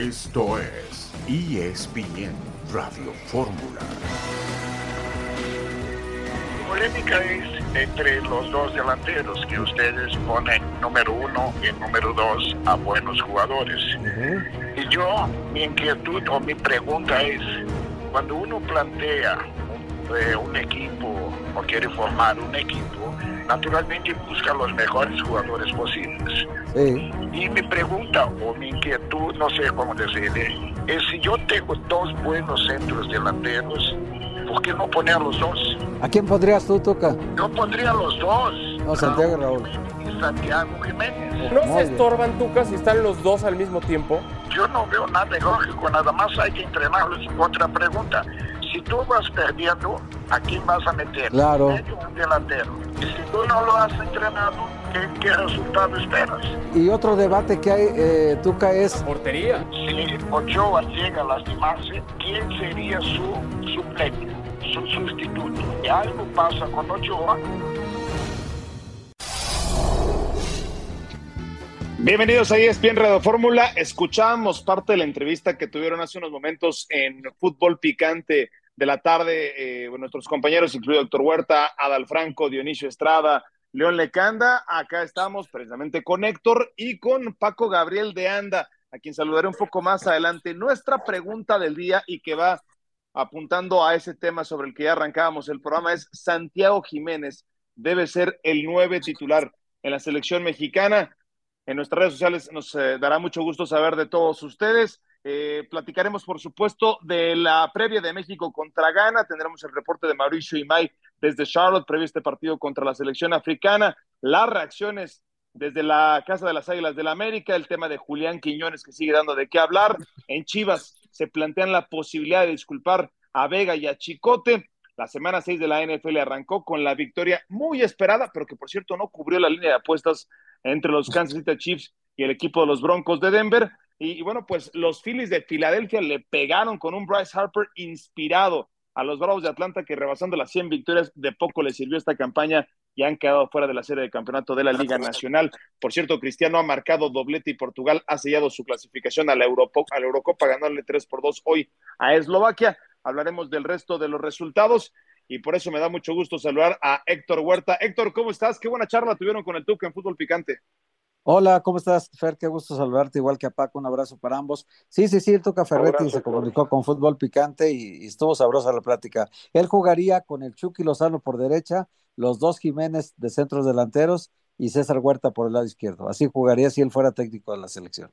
Esto es ESPN Radio Fórmula. polémica es entre los dos delanteros que ustedes ponen número uno y número dos a buenos jugadores. Y yo, mi inquietud o mi pregunta es, cuando uno plantea un, eh, un equipo o quiere formar un equipo, naturalmente busca los mejores jugadores posibles. Sí. Y mi pregunta o mi inquietud, no sé cómo decirle, es si yo tengo dos buenos centros delanteros, ¿por qué no poner a los dos? ¿A quién pondrías tú, Tuca? Yo pondría a los dos. No, Santiago Raúl. Y Santiago Jiménez. ¿No Muy se bien. estorban Tuca si están los dos al mismo tiempo? Yo no veo nada lógico, nada más hay que entrenarlos. Otra pregunta, si tú vas perdiendo, ¿a quién vas a meter? Claro. ¿Un medio o un delantero? Y si tú no lo has entrenado, ¿qué, qué resultado esperas? Y otro debate que hay, eh, Tuca, es Portería. Si Ochoa llega a lastimarse, ¿quién sería su suplente, su sustituto? Y algo pasa con Ochoa, Bienvenidos a ESPN Radio Fórmula. Escuchamos parte de la entrevista que tuvieron hace unos momentos en Fútbol Picante de la tarde. eh, nuestros compañeros, incluido Héctor Huerta, Adal Franco, Dionisio Estrada, León Lecanda. Acá estamos precisamente con Héctor y con Paco Gabriel de Anda, a quien saludaré un poco más adelante. Nuestra pregunta del día y que va apuntando a ese tema sobre el que ya arrancábamos el programa es Santiago Jiménez debe ser el nueve titular en la selección mexicana. En nuestras redes sociales nos eh, dará mucho gusto saber de todos ustedes. Eh, platicaremos, por supuesto, de la previa de México contra Ghana. Tendremos el reporte de Mauricio Imay desde Charlotte, previo a este partido contra la selección africana. Las reacciones desde la Casa de las Águilas del la América, el tema de Julián Quiñones que sigue dando de qué hablar. En Chivas se plantean la posibilidad de disculpar a Vega y a Chicote. La semana 6 de la NFL arrancó con la victoria muy esperada, pero que por cierto no cubrió la línea de apuestas entre los Kansas City Chiefs y el equipo de los Broncos de Denver. Y, y bueno, pues los Phillies de Filadelfia le pegaron con un Bryce Harper inspirado a los Bravos de Atlanta que rebasando las 100 victorias de poco les sirvió esta campaña y han quedado fuera de la serie de campeonato de la Liga Nacional. Por cierto, Cristiano ha marcado doblete y Portugal ha sellado su clasificación a la, Europo- a la Eurocopa ganándole 3 por 2 hoy a Eslovaquia. Hablaremos del resto de los resultados y por eso me da mucho gusto saludar a Héctor Huerta. Héctor, ¿cómo estás? Qué buena charla tuvieron con el Tuca en Fútbol Picante. Hola, ¿cómo estás, Fer? Qué gusto saludarte, igual que a Paco, un abrazo para ambos. Sí, sí, sí, el Tuca Ferretti Abrazo, se comunicó con Fútbol Picante y, y estuvo sabrosa la plática. Él jugaría con el Chucky Lozano por derecha, los dos Jiménez de centros delanteros y César Huerta por el lado izquierdo. Así jugaría si él fuera técnico de la selección.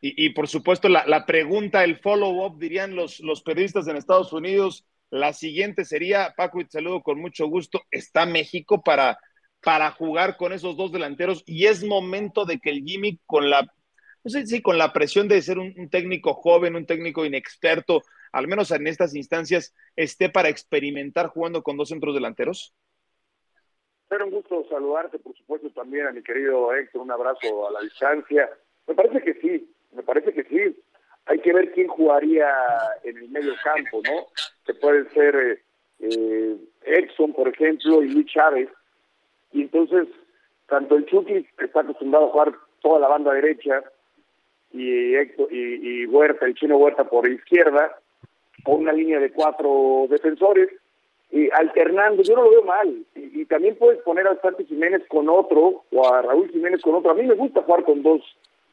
Y, y por supuesto, la, la pregunta, el follow-up, dirían los, los periodistas en Estados Unidos. La siguiente sería, Paco, y te saludo con mucho gusto, ¿está México para, para jugar con esos dos delanteros? Y es momento de que el Jimmy, con la, no sé si con la presión de ser un, técnico joven, un técnico inexperto, al menos en estas instancias, esté para experimentar jugando con dos centros delanteros. Era un gusto saludarte, por supuesto, también a mi querido Héctor, un abrazo a la distancia. Me parece que sí, me parece que sí. Hay que ver quién jugaría en el medio campo, ¿no? Que puede ser eh, eh, Edson, por ejemplo, y Luis Chávez. Y entonces, tanto el Chucky, que está acostumbrado a jugar toda la banda derecha, y, Héctor, y, Huerta, el chino Huerta por izquierda, o una línea de cuatro defensores, y alternando, yo no lo veo mal. Y, también puedes poner a Santi Jiménez con otro, o a Raúl Jiménez con otro. A mí me gusta jugar con dos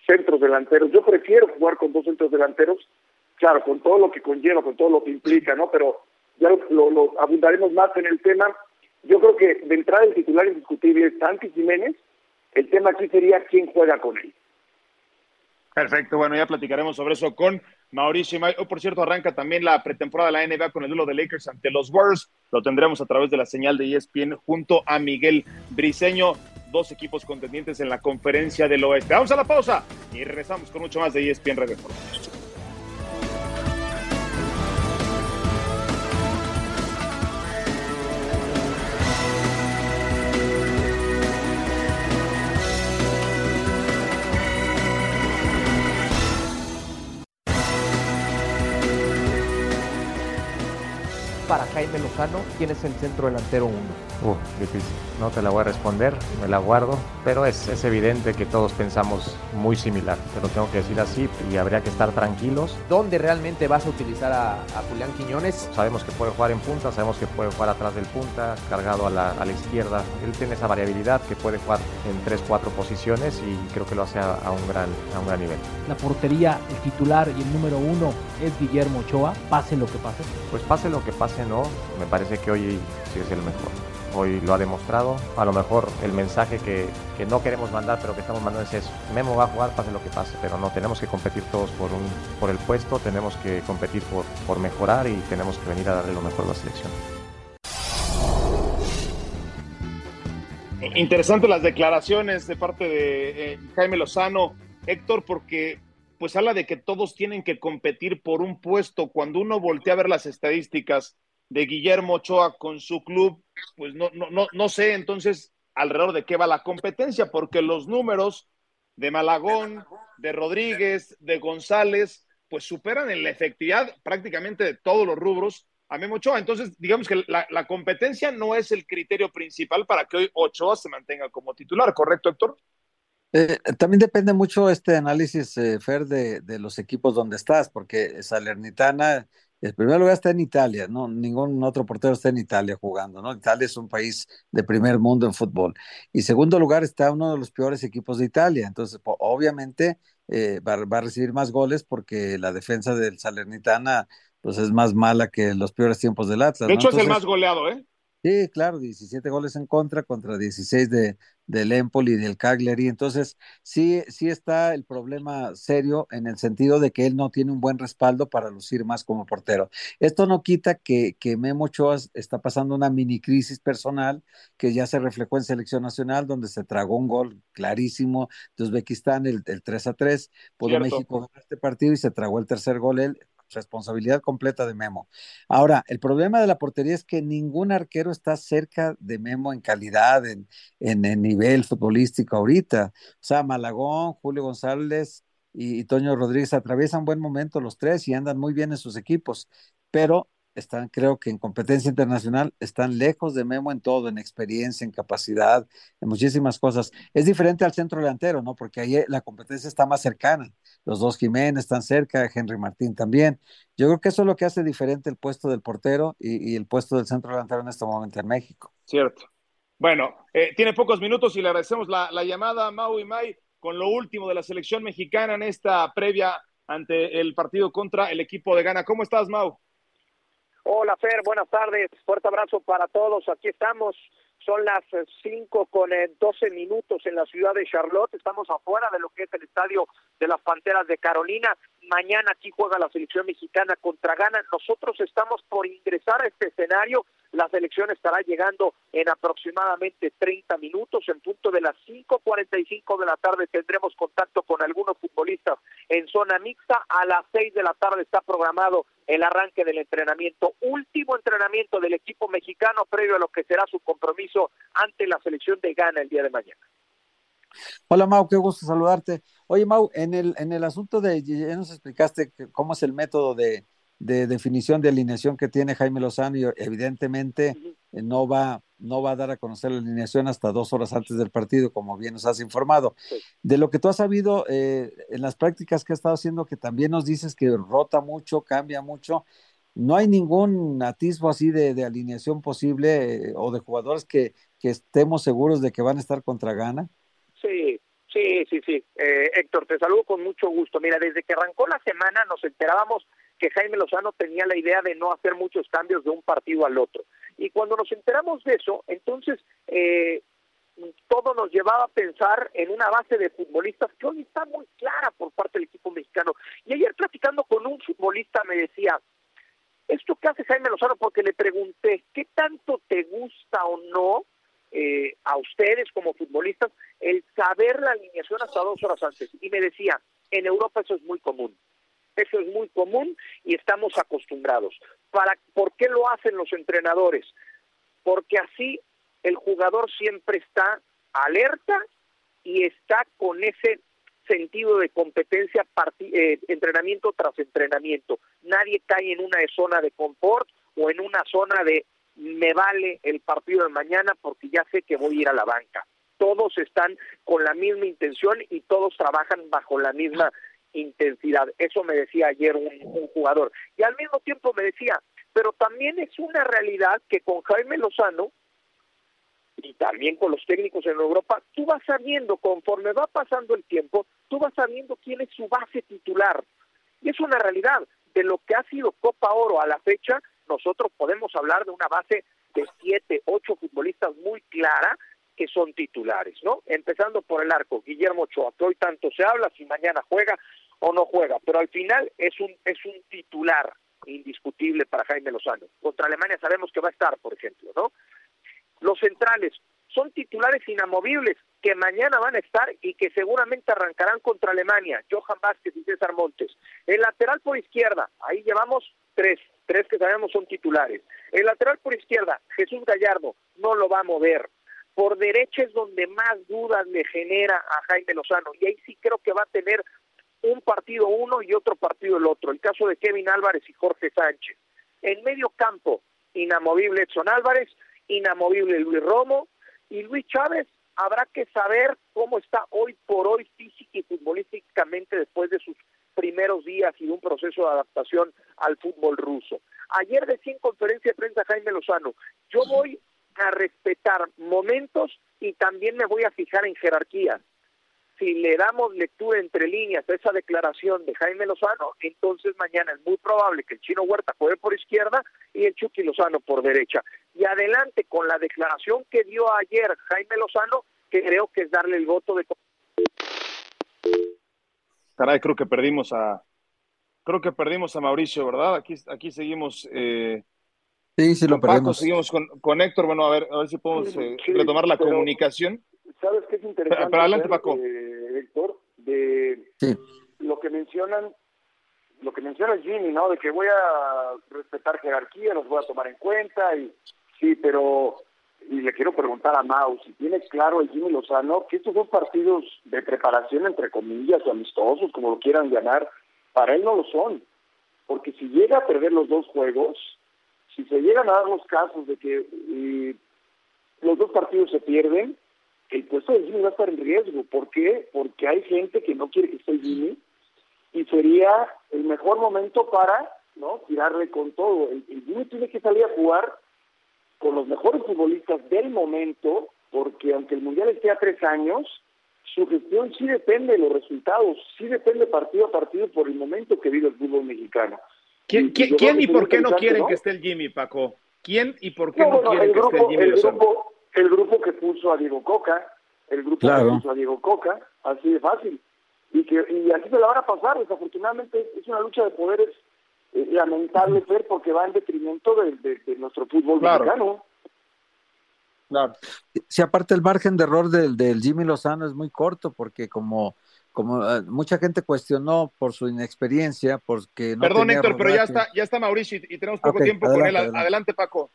centros delanteros. Yo prefiero jugar con dos centros delanteros, claro, con todo lo que conlleva, con todo lo que implica, ¿no? Pero ya lo, lo abundaremos más en el tema. Yo creo que de entrada el titular indiscutible es Santi Jiménez. El tema aquí sería quién juega con él. Perfecto, bueno, ya platicaremos sobre eso con Mauricio. Oh, por cierto, arranca también la pretemporada de la NBA con el duelo de Lakers ante los Warriors. Lo tendremos a través de la señal de ESPN junto a Miguel Briseño. Dos equipos contendientes en la conferencia del oeste. Vamos a la pausa y regresamos con mucho más de ESPN Radio. Lozano, ¿quién es el centro delantero 1? Uh, difícil. No te la voy a responder, me la guardo, pero es, es, evidente que todos pensamos muy similar. Te lo tengo que decir así y habría que estar tranquilos. ¿Dónde realmente vas a utilizar a, a Julián Quiñones? Sabemos que puede jugar en punta, sabemos que puede jugar atrás del punta, cargado a la, a la izquierda. Él tiene esa variabilidad que puede jugar en 3-4 posiciones y creo que lo hace a, a, un gran, a un gran nivel. La portería, el titular y el número uno es Guillermo Ochoa, pase lo que pase. Pues pase lo que pase, no. Me parece que hoy sí es el mejor hoy lo ha demostrado. A lo mejor el mensaje que, que, no queremos mandar, pero que estamos mandando es eso. Memo va a jugar, pase lo que pase, pero no, tenemos que competir todos por, un, por el puesto, tenemos que competir por, por mejorar y tenemos que venir a darle lo mejor a la selección. Interesante las declaraciones de parte de eh, Jaime Lozano, Héctor, porque pues habla de que todos tienen que competir por un puesto. Cuando uno voltea a ver las estadísticas de Guillermo Ochoa con su club, pues no, no, no, no sé entonces alrededor de qué va la competencia, porque los números de Malagón, de Rodríguez, de González, pues superan en la efectividad prácticamente todos los rubros a Memo Ochoa. Entonces, digamos que la, la, competencia no es el criterio principal para que hoy Ochoa se mantenga como titular, ¿correcto, Héctor? Eh, también depende mucho este análisis, eh, Fer, de, de, los equipos donde estás, porque Salernitana en primer lugar está en Italia, ¿no? Ningún otro portero está en Italia jugando, ¿no? Italia es un país de primer mundo en fútbol. Y segundo lugar está uno de los peores equipos de Italia. Entonces, obviamente eh, va, va, a recibir más goles porque la defensa del Salernitana pues es más mala que los peores tiempos del Atlas. De hecho, ¿no? Entonces, es el más goleado, ¿eh? Sí, claro, 17 goles en contra contra 16 de, del Empoli y del Cagliari. Entonces, sí, sí está el problema serio en el sentido de que él no tiene un buen respaldo para lucir más como portero. Esto no quita que, que Memo Ochoa está pasando una mini crisis personal que ya se reflejó en selección nacional, donde se tragó un gol clarísimo de Uzbekistán, el, el 3 a 3. Pudo México ganar este partido y se tragó el tercer gol él responsabilidad completa de Memo. Ahora, el problema de la portería es que ningún arquero está cerca de Memo en calidad, en, en, nivel futbolístico ahorita. O sea, Malagón, Julio González y, y Toño Rodríguez atraviesan buen momento los tres y andan muy bien en sus equipos, pero están, creo que en competencia internacional, están lejos de Memo en todo, en experiencia, en capacidad, en muchísimas cosas. Es diferente al centro delantero, ¿no? Porque ahí la competencia está más cercana. Los dos Jiménez están cerca, Henry Martín también. Yo creo que eso es lo que hace diferente el puesto del portero y, y el puesto del centro delantero en este momento en México. Cierto. Bueno, eh, tiene pocos minutos y le agradecemos la, la llamada a Mau y May con lo último de la selección mexicana en esta previa ante el partido contra el equipo de Ghana. ¿Cómo estás, Mau? Hola Fer, buenas tardes, fuerte abrazo para todos, aquí estamos, son las 5 con 12 minutos en la ciudad de Charlotte, estamos afuera de lo que es el estadio de las Panteras de Carolina, mañana aquí juega la selección mexicana contra Ghana, nosotros estamos por ingresar a este escenario, la selección estará llegando en aproximadamente 30 minutos, en punto de las 5.45 de la tarde tendremos contacto con algunos futbolistas en zona mixta, a las 6 de la tarde está programado el arranque del entrenamiento, último entrenamiento del equipo mexicano previo a lo que será su compromiso ante la selección de Ghana el día de mañana. Hola Mau, qué gusto saludarte. Oye Mau, en el, en el asunto de, ya nos explicaste cómo es el método de, de definición de alineación que tiene Jaime Lozano y evidentemente uh -huh. no va no va a dar a conocer la alineación hasta dos horas antes del partido, como bien nos has informado. Sí. De lo que tú has sabido eh, en las prácticas que has estado haciendo, que también nos dices que rota mucho, cambia mucho, no hay ningún atisbo así de, de alineación posible eh, o de jugadores que, que, estemos seguros de que van a estar contra Ghana. Sí, sí, sí, sí. Eh, Héctor, te saludo con mucho gusto. Mira, desde que arrancó la semana nos enterábamos que Jaime Lozano tenía la idea de no hacer muchos cambios de un partido al otro. Y cuando nos enteramos de eso, entonces eh, todo nos llevaba a pensar en una base de futbolistas que hoy está muy clara por parte del equipo mexicano. Y ayer platicando con un futbolista me decía, esto que hace Jaime Lozano, porque le pregunté, ¿qué tanto te gusta o no eh, a ustedes como futbolistas el saber la alineación hasta dos horas antes? Y me decía, en Europa eso es muy común. Eso es muy común y estamos acostumbrados. ¿Para, ¿Por qué lo hacen los entrenadores? Porque así el jugador siempre está alerta y está con ese sentido de competencia eh, entrenamiento tras entrenamiento. Nadie cae en una zona de confort o en una zona de me vale el partido de mañana porque ya sé que voy a ir a la banca. Todos están con la misma intención y todos trabajan bajo la misma intensidad. Eso me decía ayer un, jugador. Y al mismo tiempo me decía, pero también es una realidad que con Jaime Lozano y también con los técnicos en Europa, tú vas sabiendo, conforme va pasando el tiempo, tú vas sabiendo quién es su base titular. Y es una realidad. De lo que ha sido Copa Oro a la fecha, nosotros podemos hablar de una base de siete, ocho futbolistas muy clara que son titulares, ¿no? Empezando por el arco, Guillermo Ochoa, que hoy tanto se habla si mañana juega o no juega, pero al final es un es un titular indiscutible para Jaime Lozano. Contra Alemania sabemos que va a estar, por ejemplo, ¿no? Los centrales son titulares inamovibles que mañana van a estar y que seguramente arrancarán contra Alemania, Johan Vázquez y César Montes. El lateral por izquierda, ahí llevamos tres, tres que sabemos son titulares. El lateral por izquierda, Jesús Gallardo, no lo va a mover. Por derecha es donde más dudas le genera a Jaime Lozano y ahí sí creo que va a tener un partido uno y otro partido el otro. El caso de Kevin Álvarez y Jorge Sánchez. En medio campo, inamovible Edson Álvarez, inamovible Luis Romo y Luis Chávez. Habrá que saber cómo está hoy por hoy física y futbolísticamente después de sus primeros días y de un proceso de adaptación al fútbol ruso. Ayer decía en conferencia de prensa Jaime Lozano, yo voy a respetar momentos y también me voy a fijar en jerarquías si le damos lectura entre líneas a esa declaración de Jaime Lozano, entonces mañana es muy probable que el Chino Huerta juegue por izquierda y el Chucky Lozano por derecha. Y adelante con la declaración que dio ayer Jaime Lozano, que creo que es darle el voto de... Caray, creo que perdimos a... Creo que perdimos a Mauricio, ¿verdad? Aquí, aquí seguimos... Eh... Sí, sí, lo perdimos. seguimos con, con, Héctor. Bueno, a ver, a ver si podemos eh, Sí, retomar la pero- comunicación. ¿Sabes qué es interesante? Pero- adelante, Paco. eh, Héctor, de Sí. lo que mencionan, lo que menciona Jimmy, ¿no? De que voy a respetar jerarquía, los voy a tomar en cuenta y sí, pero y le quiero preguntar a Mau si tiene claro el Jimmy Lozano que estos dos partidos de preparación entre comillas o amistosos, como lo quieran llamar, para él no lo son, porque si llega a perder los dos juegos, si se llegan a dar los casos de que eh, los dos partidos se pierden, el puesto de Jimmy va a estar en riesgo. ¿Por qué? Porque hay gente que no quiere que esté Jimmy y sería el mejor momento para no tirarle con todo. El, el Jimmy tiene que salir a jugar con los mejores futbolistas del momento, porque aunque el Mundial esté a tres años, su gestión sí depende de los resultados, sí depende partido a partido por el momento que vive el fútbol mexicano. ¿Quién, Y- quién- por qué no quieren ¿no? que esté el Jimmy, Paco? ¿Quién y por qué No, quieren el que esté el Jimmy el Lozano? grupo, el grupo que puso a Diego Coca, el grupo Claro. que puso a Diego Coca, así de fácil. Y que y así se la van a pasar, desafortunadamente es una lucha de poderes eh, lamentable, porque va en detrimento de, de- de nuestro fútbol Claro. mexicano. Claro. Si aparte el margen de error del, del Jimmy Lozano es muy corto, porque como, como eh, mucha gente cuestionó por su inexperiencia, porque no Perdón, tenía Héctor, pero ya está, ya está Mauricio y, y tenemos poco tiempo con él. adelante, Adelante, adelante. Paco.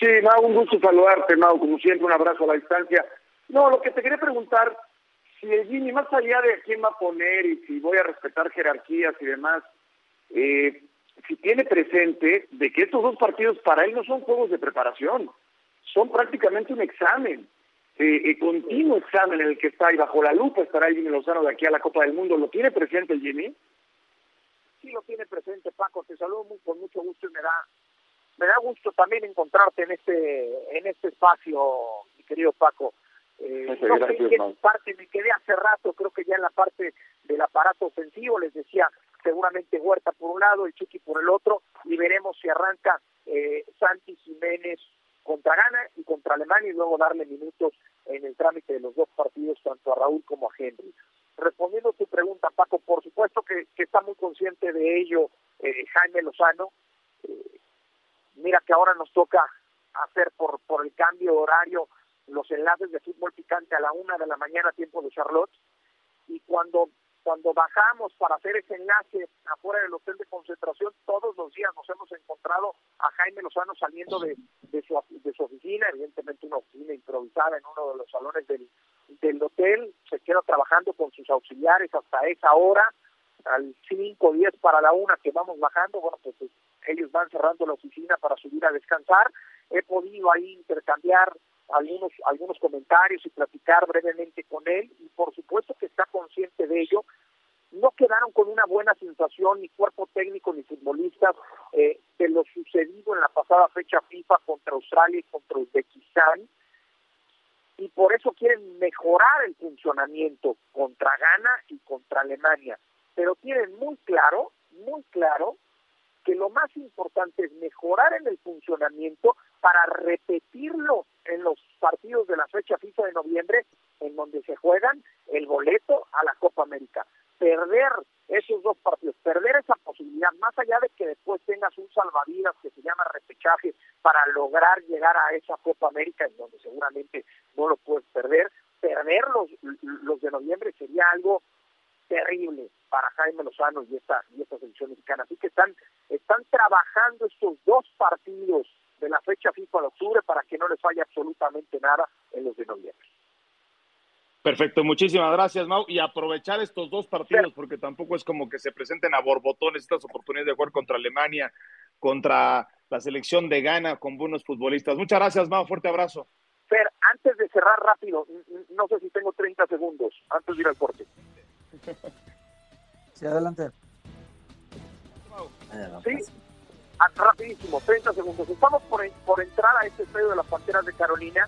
Sí, Mau, un gusto saludarte, Mau, como siempre, un abrazo a la distancia. No, lo que te quería preguntar, si el Jimmy, más allá de quién va a poner y si voy a respetar jerarquías y demás, eh, si tiene presente de que estos dos partidos para él no son juegos de preparación, son prácticamente un examen, eh, eh, continuo examen en el que está y bajo la lupa estará el Jimmy Lozano de aquí a la Copa del Mundo. ¿Lo tiene presente el Jimmy? sí lo tiene presente Paco, te saludo muy, con mucho gusto y me da me da gusto también encontrarte en este en este espacio, mi querido Paco. Eh, no sé gracias, en qué parte me quedé hace rato, creo que ya en la parte del aparato ofensivo, les decía, seguramente Huerta por un lado, el Chucky por el otro, y veremos si arranca eh, Santi Jiménez contra Ghana y contra Alemania y luego darle minutos en el trámite de los dos partidos, tanto a Raúl como a Henry. Respondiendo a tu pregunta, Paco, por supuesto que, que está muy consciente de ello eh, Jaime Lozano. Eh, mira que ahora nos toca hacer por, por el cambio de horario los enlaces de fútbol picante a la una de la mañana, tiempo de Charlotte. Y cuando cuando bajamos para hacer ese enlace afuera del hotel de concentración, todos los días nos hemos encontrado a Jaime Lozano saliendo de, de, su, de su oficina, evidentemente una oficina improvisada en uno de los salones del, del hotel, se queda trabajando con sus auxiliares hasta esa hora, al 5, 10 para la una que vamos bajando, bueno, pues ellos van cerrando la oficina para subir a descansar. He podido ahí intercambiar algunos algunos comentarios y platicar brevemente con él y por supuesto que está consciente de ello. No quedaron con una buena sensación ni cuerpo técnico ni futbolistas eh, de lo sucedido en la pasada fecha FIFA contra Australia y contra Uzbekistán y por eso quieren mejorar el funcionamiento contra Ghana y contra Alemania. Pero tienen muy claro, muy claro, que lo más importante es mejorar en el funcionamiento para repetirlo en los partidos de la fecha FIFA de noviembre, en donde se juegan el boleto a la Copa América. Perder esos dos partidos, perder esa posibilidad, más allá de que después tengas un salvavidas que se llama repechaje para lograr llegar a esa Copa América, en donde seguramente no lo puedes perder, perder los, los de noviembre sería algo terrible para Jaime Lozano y esta, y esta selección mexicana. Así que están, están trabajando estos dos partidos de la fecha FIFA de octubre para que no les falle absolutamente nada en los de noviembre. Perfecto, muchísimas gracias, Mau. Y aprovechar estos dos partidos, porque tampoco es como que se presenten a borbotones estas oportunidades de jugar contra Alemania, contra la selección de Ghana con buenos futbolistas. Muchas gracias, Mau. Fuerte abrazo. Fer, antes de cerrar rápido, no sé si tengo 30 segundos, antes de ir al corte. Sí, adelante. Sí, ah, rapidísimo, 30 segundos. Estamos por, por entrar a este estadio de las Panteras de Carolina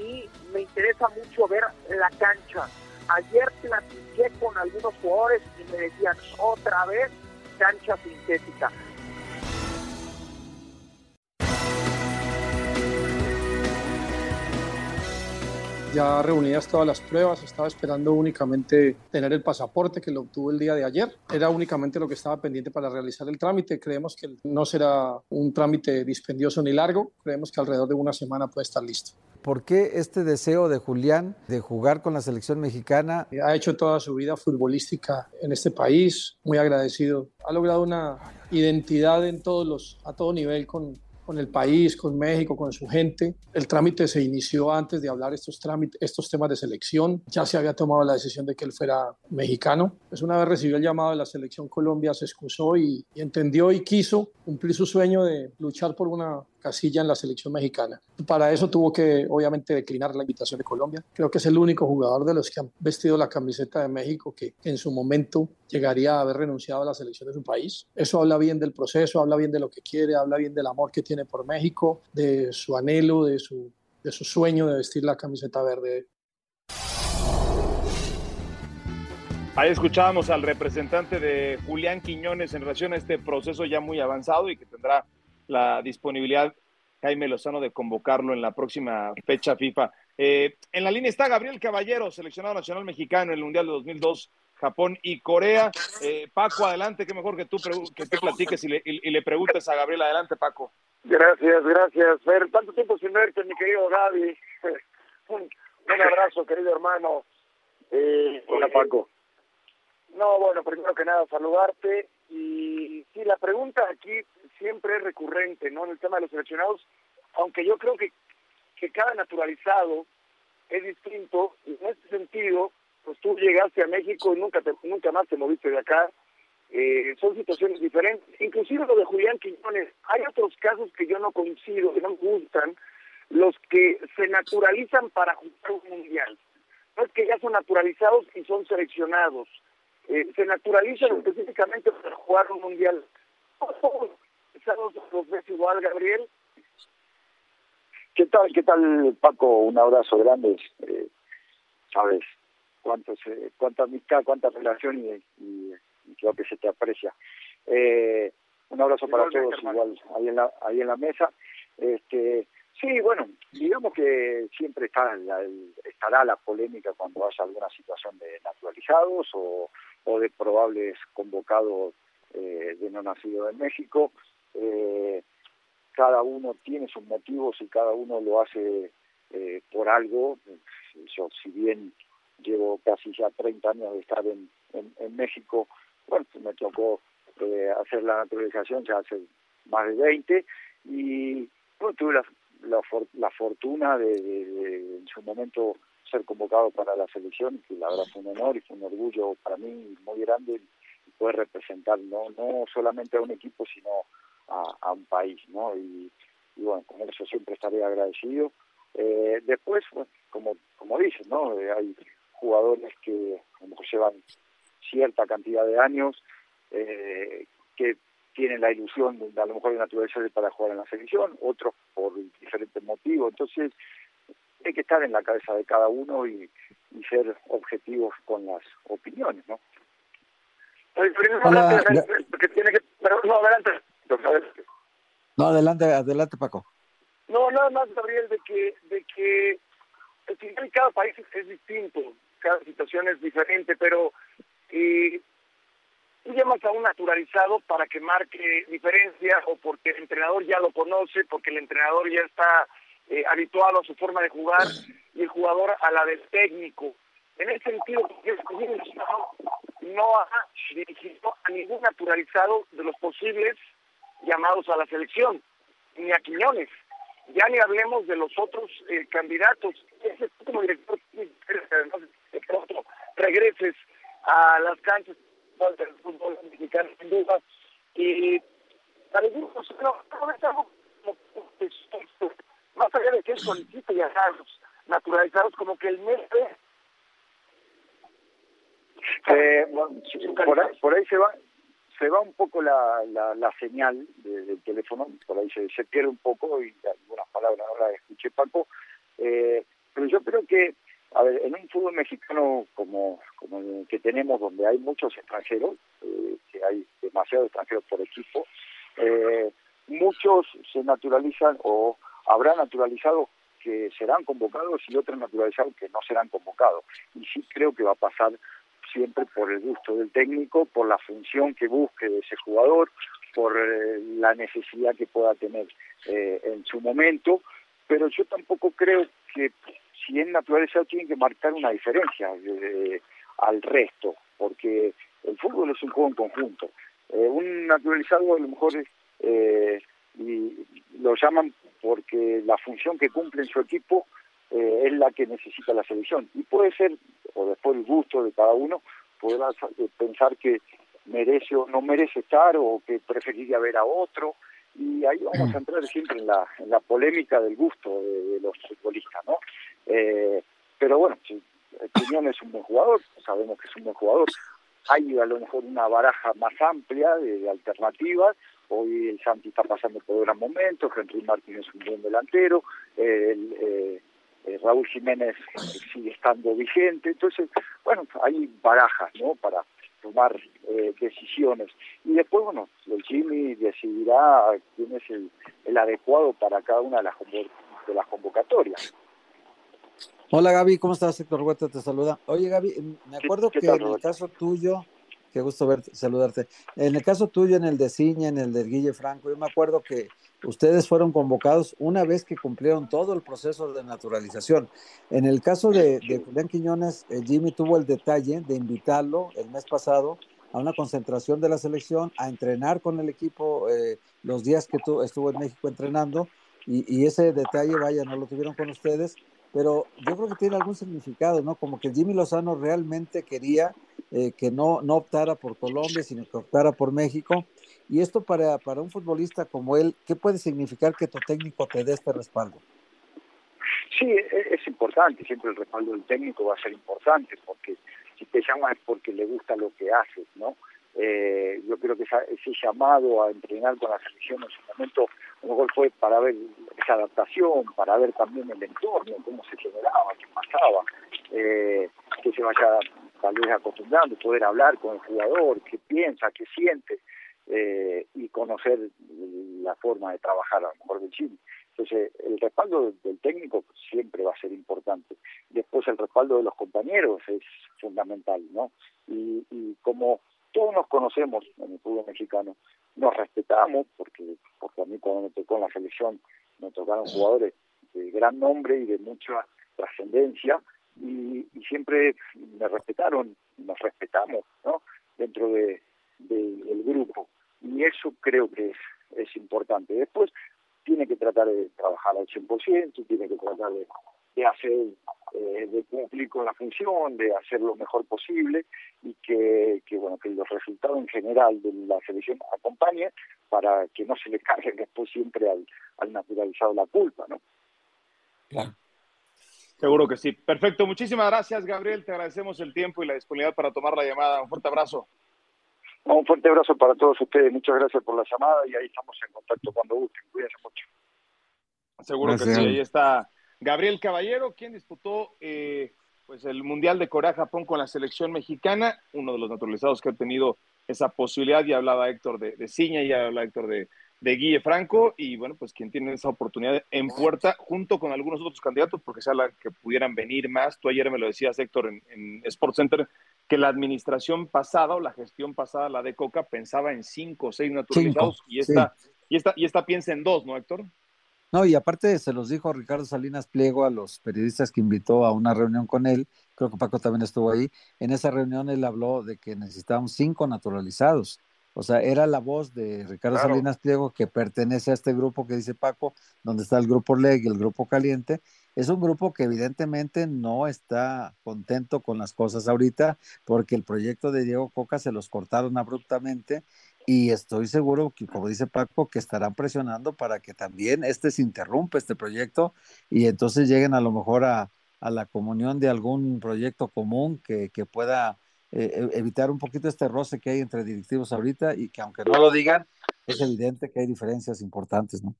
y me interesa mucho ver la cancha. Ayer platiqué con algunos jugadores y me decían otra vez cancha sintética. Ya reunidas todas las pruebas, estaba esperando únicamente tener el pasaporte que lo obtuvo el día de ayer. Era únicamente lo que estaba pendiente para realizar el trámite. Creemos que no será un trámite dispendioso ni largo. Creemos que alrededor de una semana puede estar listo. ¿Por qué este deseo de Julián de jugar con la selección mexicana? Ha hecho toda su vida futbolística en este país, muy agradecido. Ha logrado una identidad en todos los, a todo nivel con, con el país, con México, con su gente. El trámite se inició antes de hablar estos, trámites, estos temas de selección. Ya se había tomado la decisión de que él fuera mexicano. Pues una vez recibió el llamado de la selección Colombia, se excusó y, y entendió y quiso cumplir su sueño de luchar por una casilla en la selección mexicana. Para eso tuvo que, obviamente, declinar la invitación de Colombia. Creo que es el único jugador de los que han vestido la camiseta de México que en su momento llegaría a haber renunciado a la selección de su país. Eso habla bien del proceso, habla bien de lo que quiere, habla bien del amor que tiene por México, de su anhelo, de su, de su sueño de vestir la camiseta verde. Ahí escuchábamos al representante de Julián Quiñones en relación a este proceso ya muy avanzado y que tendrá la disponibilidad Jaime Lozano de convocarlo en la próxima fecha FIFA. Eh, en la línea está Gabriel Caballero, seleccionado nacional mexicano en el Mundial de 2002, Japón y Corea. Eh, Paco, adelante, qué mejor que tú, que tú platiques y le, y, le, preguntes a Gabriel. Adelante, Paco. Gracias, gracias. Ver, tanto tiempo sin verte, mi querido Gaby. Un, un abrazo, querido hermano. Eh, Hola, Paco. No, bueno, primero que nada, saludarte. Y sí, la pregunta aquí siempre es recurrente, ¿no? En el tema de los seleccionados, aunque yo creo que, que cada naturalizado es distinto, y en este sentido, pues tú llegaste a México y nunca, te, nunca más te moviste de acá, eh, son situaciones diferentes. Inclusive lo de Julián Quiñones, hay otros casos que yo no coincido, que no me gustan, los que se naturalizan para jugar un mundial. No es que ya son naturalizados y son seleccionados. Eh, se naturalizan sí. específicamente para jugar un mundial. ¿Los ves igual, Gabriel? ¿Qué tal, qué tal, Paco? Un abrazo grande. Eh, Sabes cuánto se, cuánta amistad, cuánta relación y, y, y, creo que se te aprecia. Eh, un abrazo para todos, igual ahí en la, ahí en la mesa. Este, Sí, bueno, digamos que siempre está la, estará la polémica cuando haya alguna situación de naturalizados o, o de probables convocados eh, de no nacido en México. Eh, cada uno tiene sus motivos y cada uno lo hace eh, por algo. Yo, si bien llevo casi ya 30 años de estar en, en, México, bueno, me tocó eh, hacer la naturalización ya hace más de 20 y bueno, tuve la la, for, la fortuna de, de, en su momento ser convocado para la selección, que la verdad fue un honor y fue un orgullo para mí muy grande puede representar no no solamente a un equipo sino a, un país no y, bueno con eso siempre estaré agradecido. Eh, después como como dices no eh, hay jugadores que a lo mejor llevan cierta cantidad de años eh, que tienen la ilusión de, a lo mejor de naturaleza para jugar en la selección, otros por diferentes motivos. Entonces, hay que estar en la cabeza de cada uno y, ser objetivos con las opiniones, ¿no? Hola, no, adelante. No, adelante, adelante, Paco. No, nada más, Gabriel, de que, de que el final cada país es, distinto, cada situación es diferente, pero eh, tú llamas a un naturalizado para que marque diferencia o porque el entrenador ya lo conoce, porque el entrenador ya está eh, habituado a su forma de jugar y el jugador a la del técnico. En ese sentido, no ha dirigido a ningún naturalizado de los posibles llamados a la selección, ni a Quiñones. Ya ni hablemos de los otros eh, candidatos. Ese como director, además de pronto regreses a las canchas del fútbol mexicano, sin duda. Y algunos no, no es algo como más allá de que es solicita y los naturalizados, como que el mes eh, por, ahí, por ahí se va se va un poco la, la, la señal del teléfono, por ahí se, se pierde un poco y algunas palabras ahora escuché Paco, eh, pero yo creo que a ver, en un fútbol mexicano como, como el que tenemos, donde hay muchos extranjeros, eh, que hay demasiados extranjeros por equipo, eh, muchos se naturalizan o habrá naturalizados que serán convocados y otros naturalizados que no serán convocados. Y sí creo que va a pasar siempre por el gusto del técnico, por la función que busque de ese jugador, por eh, la necesidad que pueda tener en su momento, pero yo tampoco creo que si es naturalizado tiene que marcar una diferencia eh, al resto, porque el fútbol es un juego en conjunto. Eh, un naturalizado a lo mejor eh, y lo llaman porque la función que cumple en su equipo es la que necesita la selección. Y puede ser, o después el gusto de cada uno, podrá pensar que merece o no merece estar o que preferiría ver a otro y ahí vamos a entrar siempre en la, en la polémica del gusto de, los futbolistas, ¿no? Eh, pero bueno, si Quiñón es un buen jugador, sabemos que es un buen jugador, hay a lo mejor una baraja más amplia de, alternativas, hoy el Santi está pasando por gran momento, Henry Martín es un buen delantero, el, eh, eh, Raúl Jiménez sigue estando vigente, entonces, bueno, hay barajas, ¿no? Para tomar eh, decisiones. Y después, bueno, el Jimmy decidirá quién es el, el adecuado para cada una de las, de las convocatorias. Hola Gaby, ¿cómo estás? Héctor Huerta te saluda. Oye Gaby, me acuerdo que en el caso tuyo, qué gusto verte, saludarte, en el caso tuyo, en el de Ciña, en el de Guille Franco, yo me acuerdo que ustedes fueron convocados una vez que cumplieron todo el proceso de naturalización. En el caso de, de Quiñones, eh, Jimmy tuvo el detalle de invitarlo el mes pasado a una concentración de la selección, a entrenar con el equipo eh, los días que tú, estuvo en México entrenando, y, ese detalle, vaya, no lo tuvieron con ustedes, pero yo creo que tiene algún significado, ¿no? Como que Jimmy Lozano realmente quería eh, que no, no optara por Colombia, sino que optara por México, y esto para, para un futbolista como él, ¿qué puede significar que tu técnico te dé este respaldo? Sí, e, es, importante, siempre el respaldo del técnico va a ser importante, porque si te llama es porque le gusta lo que haces, ¿no? Eh, yo creo que ese llamado a entrenar con la selección en su momento a lo mejor fue para ver esa adaptación, para ver también el entorno, cómo se generaba, qué pasaba, eh, que se vaya tal vez acostumbrando, poder hablar con el jugador, qué piensa, qué siente eh, y conocer la forma de trabajar a lo mejor del Chile. Entonces, el respaldo del técnico siempre va a ser importante. Después, el respaldo de los compañeros es fundamental, ¿no? Y, como todos nos conocemos en el fútbol mexicano, nos respetamos, porque, porque a mí cuando me tocó en la selección me tocaron jugadores de gran nombre y de mucha trascendencia, y, y, siempre me respetaron, nos respetamos, ¿no? Dentro de, del grupo y eso creo que es, es importante. Después tiene que tratar de trabajar al 100%, tiene que tratar de, de hacer eh, de cumplir con la función, de hacer lo mejor posible y que, que, bueno que los resultados en general de la selección acompañen para que no se le cargue después siempre al, al naturalizado la culpa, ¿no? Claro. Seguro que sí. Perfecto. Muchísimas gracias, Gabriel. Te agradecemos el tiempo y la disponibilidad para tomar la llamada. Un fuerte abrazo. Un fuerte abrazo para todos ustedes. Muchas gracias por la llamada y ahí estamos en contacto cuando gusten. Cuídense mucho. Seguro que sí. Ahí está Gabriel Caballero, quien disputó eh, pues el Mundial de Corea-Japón con la selección mexicana, uno de los naturalizados que ha tenido esa posibilidad. Ya hablaba Héctor de, de Ciña, ya hablaba Héctor de, de Guille Franco y bueno, pues quien tiene esa oportunidad en puerta junto con algunos otros candidatos, porque se habla que pudieran venir más. Tú ayer me lo decías, Héctor, en, en Sports Center, que la administración pasada o la gestión pasada, la de Coca, pensaba en cinco o seis naturalizados y, esta, y, esta, y esta piensa en dos, ¿no, Héctor? No, y aparte se los dijo Ricardo Salinas Pliego a los periodistas que invitó a una reunión con él, creo que Paco también estuvo ahí, en esa reunión él habló de que necesitábamos cinco naturalizados o sea, era la voz de Ricardo Salinas Pliego que pertenece a este grupo que dice Paco, donde está el grupo LEG y el grupo Caliente. Es un grupo que evidentemente no está contento con las cosas ahorita porque el proyecto de Diego Coca se los cortaron abruptamente y estoy seguro que, como dice Paco, que estarán presionando para que también este se interrumpa, este proyecto, y entonces lleguen a lo mejor a, a la comunión de algún proyecto común que, que pueda eh, e, evitar un poquito este roce que hay entre directivos ahorita y que aunque no lo digan, es evidente que hay diferencias importantes, ¿no?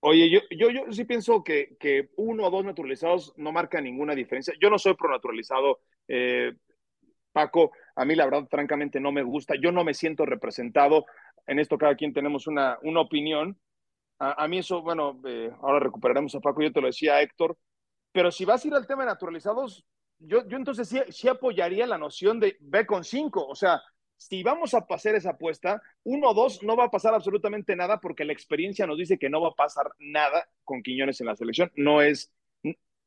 Oye, yo, yo, yo sí pienso que, que uno o dos naturalizados no marca ninguna diferencia. Yo no soy pronaturalizado, eh, Paco, a mí la verdad, francamente, no me gusta. Yo no me siento representado. En esto cada quien tenemos una, una opinión. A, a mí eso, bueno, eh, ahora recuperaremos a Paco, yo te lo decía, Héctor, pero si vas a ir al tema de naturalizados, yo, yo entonces sí, sí, apoyaría la noción de ve con cinco. O sea, si vamos a pasar esa apuesta, uno o dos no va a pasar absolutamente nada porque la experiencia nos dice que no va a pasar nada con Quiñones en la selección. No es.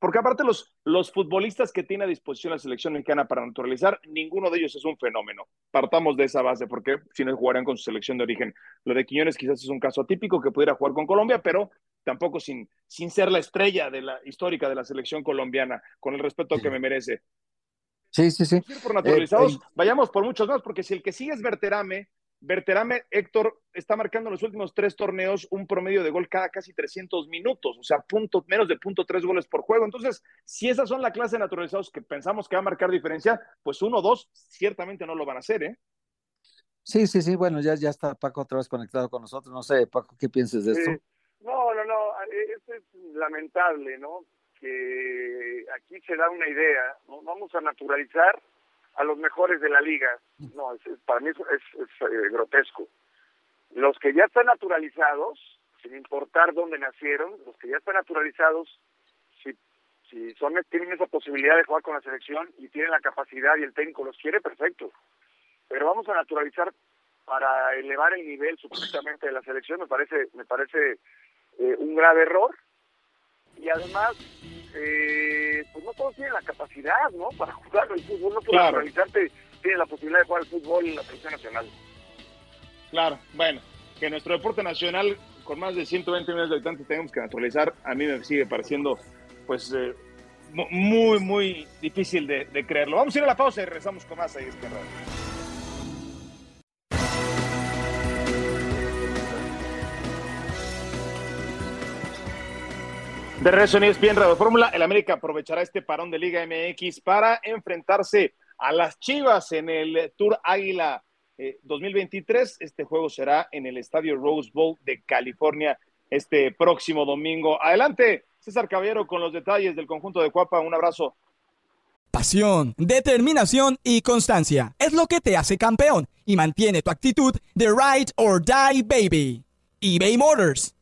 Porque aparte los, los futbolistas que tiene a disposición la selección mexicana para naturalizar, ninguno de ellos es un fenómeno. Partamos de esa base, porque si no jugarían con su selección de origen. Lo de Quiñones quizás es un caso atípico que pudiera jugar con Colombia, pero tampoco sin, sin ser la estrella de la histórica de la selección colombiana, con el respeto que me merece. Sí, sí, sí. Por naturalizados, eh, eh, vayamos por muchos más, porque si el que sigue es Berterame, Berterame, Héctor, está marcando en los últimos tres torneos un promedio de gol cada casi 300 minutos, o sea, punto, menos de punto tres goles por juego. Entonces, si esas son la clase de naturalizados que pensamos que va a marcar diferencia, pues uno o dos ciertamente no lo van a hacer, ¿eh? Sí, sí, sí, bueno, ya, ya está Paco otra vez conectado con nosotros. No sé, Paco, ¿qué piensas de esto? No, no, no, es lamentable, ¿no? Que aquí se da una idea, ¿no? Vamos a naturalizar a los mejores de la liga. No, para mí es, es, eh, grotesco. Los que ya están naturalizados, sin importar dónde nacieron, los que ya están naturalizados, si, si son tienen esa posibilidad de jugar con la selección y tienen la capacidad y el técnico los quiere, perfecto. Pero vamos a naturalizar para elevar el nivel supuestamente de la selección, me parece, me parece eh, un grave error y además eh, pues no todos tienen la capacidad no para jugar el fútbol no puedes claro. tiene la posibilidad de jugar el fútbol en la selección nacional. Claro bueno que nuestro deporte nacional con más de 120 millones de habitantes tenemos que naturalizar a mí me sigue pareciendo pues eh, muy muy difícil de, de, creerlo. Vamos a ir a la pausa y regresamos con más ahí es que De regreso en ESPN Radio Fórmula, el América aprovechará este parón de Liga MX para enfrentarse a las Chivas en el Tour Águila 2023. Eh, este juego será en el Estadio Rose Bowl de California este próximo domingo. Adelante, César Caballero con los detalles del conjunto de Cuapa. Un abrazo. Pasión, determinación y constancia es lo que te hace campeón y mantiene tu actitud de ride or die baby. eBay Motors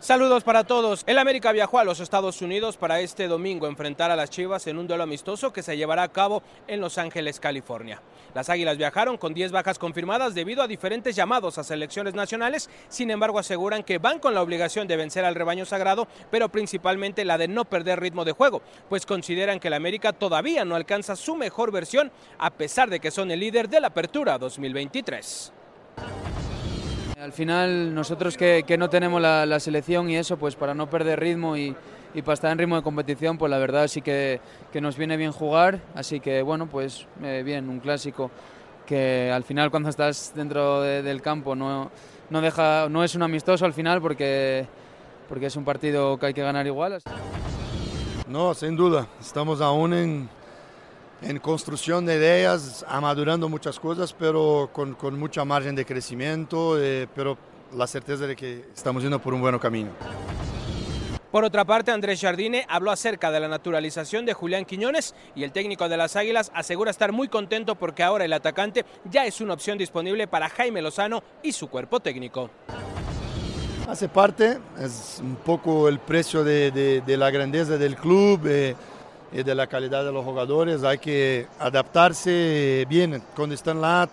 Saludos para todos. El América viajó a los Estados Unidos para este domingo enfrentar a las Chivas en un duelo amistoso que se llevará a cabo en Los Ángeles, California. Las Águilas viajaron con 10 bajas confirmadas debido a diferentes llamados a selecciones nacionales, sin embargo aseguran que van con la obligación de vencer al rebaño sagrado, pero principalmente la de no perder ritmo de juego, pues consideran que el América todavía no alcanza su mejor versión a pesar de que son el líder de la Apertura 2023. Al final nosotros que, no tenemos la, selección y eso, pues para no perder ritmo y, para estar en ritmo de competición, pues la verdad sí que, nos viene bien jugar, así que bueno, pues eh, bien, un clásico que al final cuando estás dentro del campo no, no, deja, no es un amistoso al final porque, porque es un partido que hay que ganar igual. No, sin duda, estamos aún en, en construcción de ideas, amadurando muchas cosas, pero con, con mucha margen de crecimiento, eh, pero la certeza de que estamos yendo por un buen camino. Por otra parte, Andrés Jardine habló acerca de la naturalización de Julián Quiñones y el técnico de las Águilas asegura estar muy contento porque ahora el atacante ya es una opción disponible para Jaime Lozano y su cuerpo técnico. Hace parte, es un poco el precio de, de, de la grandeza del club. Eh, y de la calidad de los jugadores. Hay que adaptarse bien cuando están lá,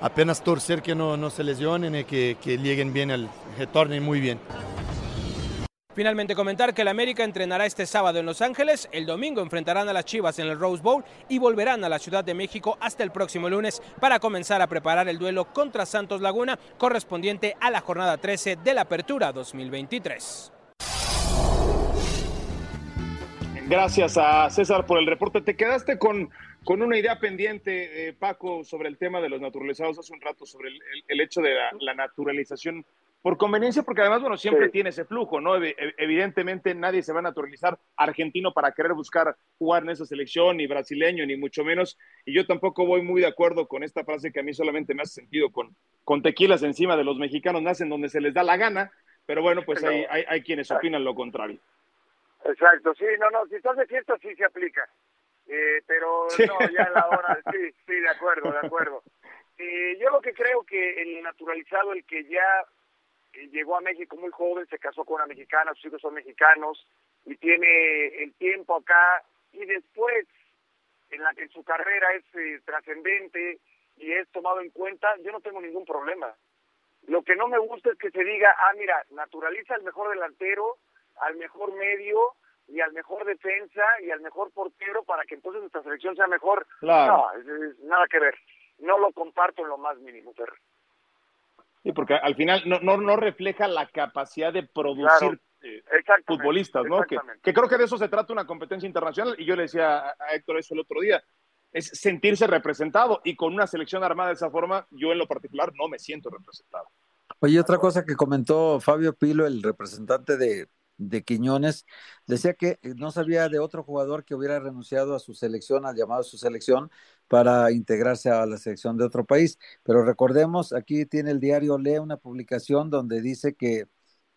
apenas torcer que no, no se lesionen y que, que lleguen bien, al, retornen muy bien. Finalmente comentar que el América entrenará este sábado en Los Ángeles, el domingo enfrentarán a las Chivas en el Rose Bowl y volverán a la Ciudad de México hasta el próximo lunes para comenzar a preparar el duelo contra Santos Laguna correspondiente a la jornada 13 de la Apertura 2023. Gracias a César por el reporte. Te quedaste con, con una idea pendiente, eh, Paco, sobre el tema de los naturalizados hace un rato, sobre el, hecho de la, naturalización por conveniencia, porque además, bueno, siempre tiene ese flujo, ¿no? Evidentemente nadie se va a naturalizar argentino para querer buscar jugar en esa selección, ni brasileño, ni mucho menos. Y yo tampoco voy muy de acuerdo con esta frase que a mí solamente me hace sentido con, con tequilas encima de los mexicanos, nacen donde se les da la gana, pero bueno, pues hay, hay, hay quienes opinan lo contrario. Exacto, sí, no, no, si estás de fiesta sí se aplica. Eh, pero no, ya la hora, sí, sí, de acuerdo, de acuerdo. Eh, yo lo que creo que el naturalizado, el que ya eh, llegó a México muy joven, se casó con una mexicana, sus hijos son mexicanos y tiene el tiempo acá y después en la que su carrera es eh, trascendente y es tomado en cuenta, yo no tengo ningún problema. Lo que no me gusta es que se diga, ah, mira, naturaliza el mejor delantero, al mejor medio y al mejor defensa y al mejor portero para que entonces nuestra selección sea mejor. No, nada que ver. No lo comparto en lo más mínimo, Fer. Sí, porque al final no, no, no refleja la capacidad de producir eh, futbolistas, ¿no? Que, que, creo que de eso se trata una competencia internacional y yo le decía a Héctor eso el otro día, es sentirse representado y con una selección armada de esa forma, yo en lo particular no me siento representado. Oye, otra cosa que comentó Fabio Pilo, el representante de, de Quiñones, decía que no sabía de otro jugador que hubiera renunciado a su selección, al llamado a su selección, para integrarse a la selección de otro país. Pero recordemos, aquí tiene el diario Lee una publicación donde dice que,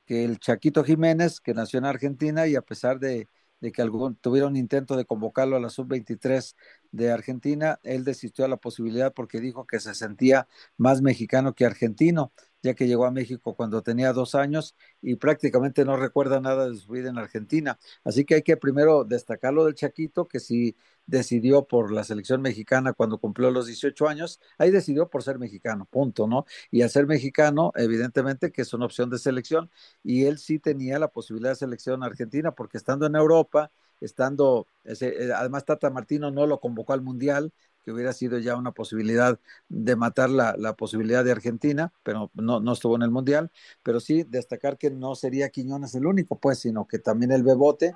que el Chaquito Jiménez, que nació en Argentina y a pesar de, de que algún, tuviera un intento de convocarlo a la sub-23 de Argentina, él desistió a la posibilidad porque dijo que se sentía más mexicano que argentino ya que llegó a México cuando tenía dos años y prácticamente no recuerda nada de su vida en Argentina. Así que hay que primero destacar lo del Chaquito, que sí decidió por la selección mexicana cuando cumplió los 18 años, ahí decidió por ser mexicano, punto, ¿no? Y al ser mexicano, evidentemente que es una opción de selección, y él sí tenía la posibilidad de selección argentina, porque estando en Europa, estando, eh, además Tata Martino no lo convocó al Mundial, que hubiera sido ya una posibilidad de matar la, la posibilidad de Argentina, pero no, no, estuvo en el Mundial, pero sí destacar que no sería Quiñones el único, pues, sino que también el Bebote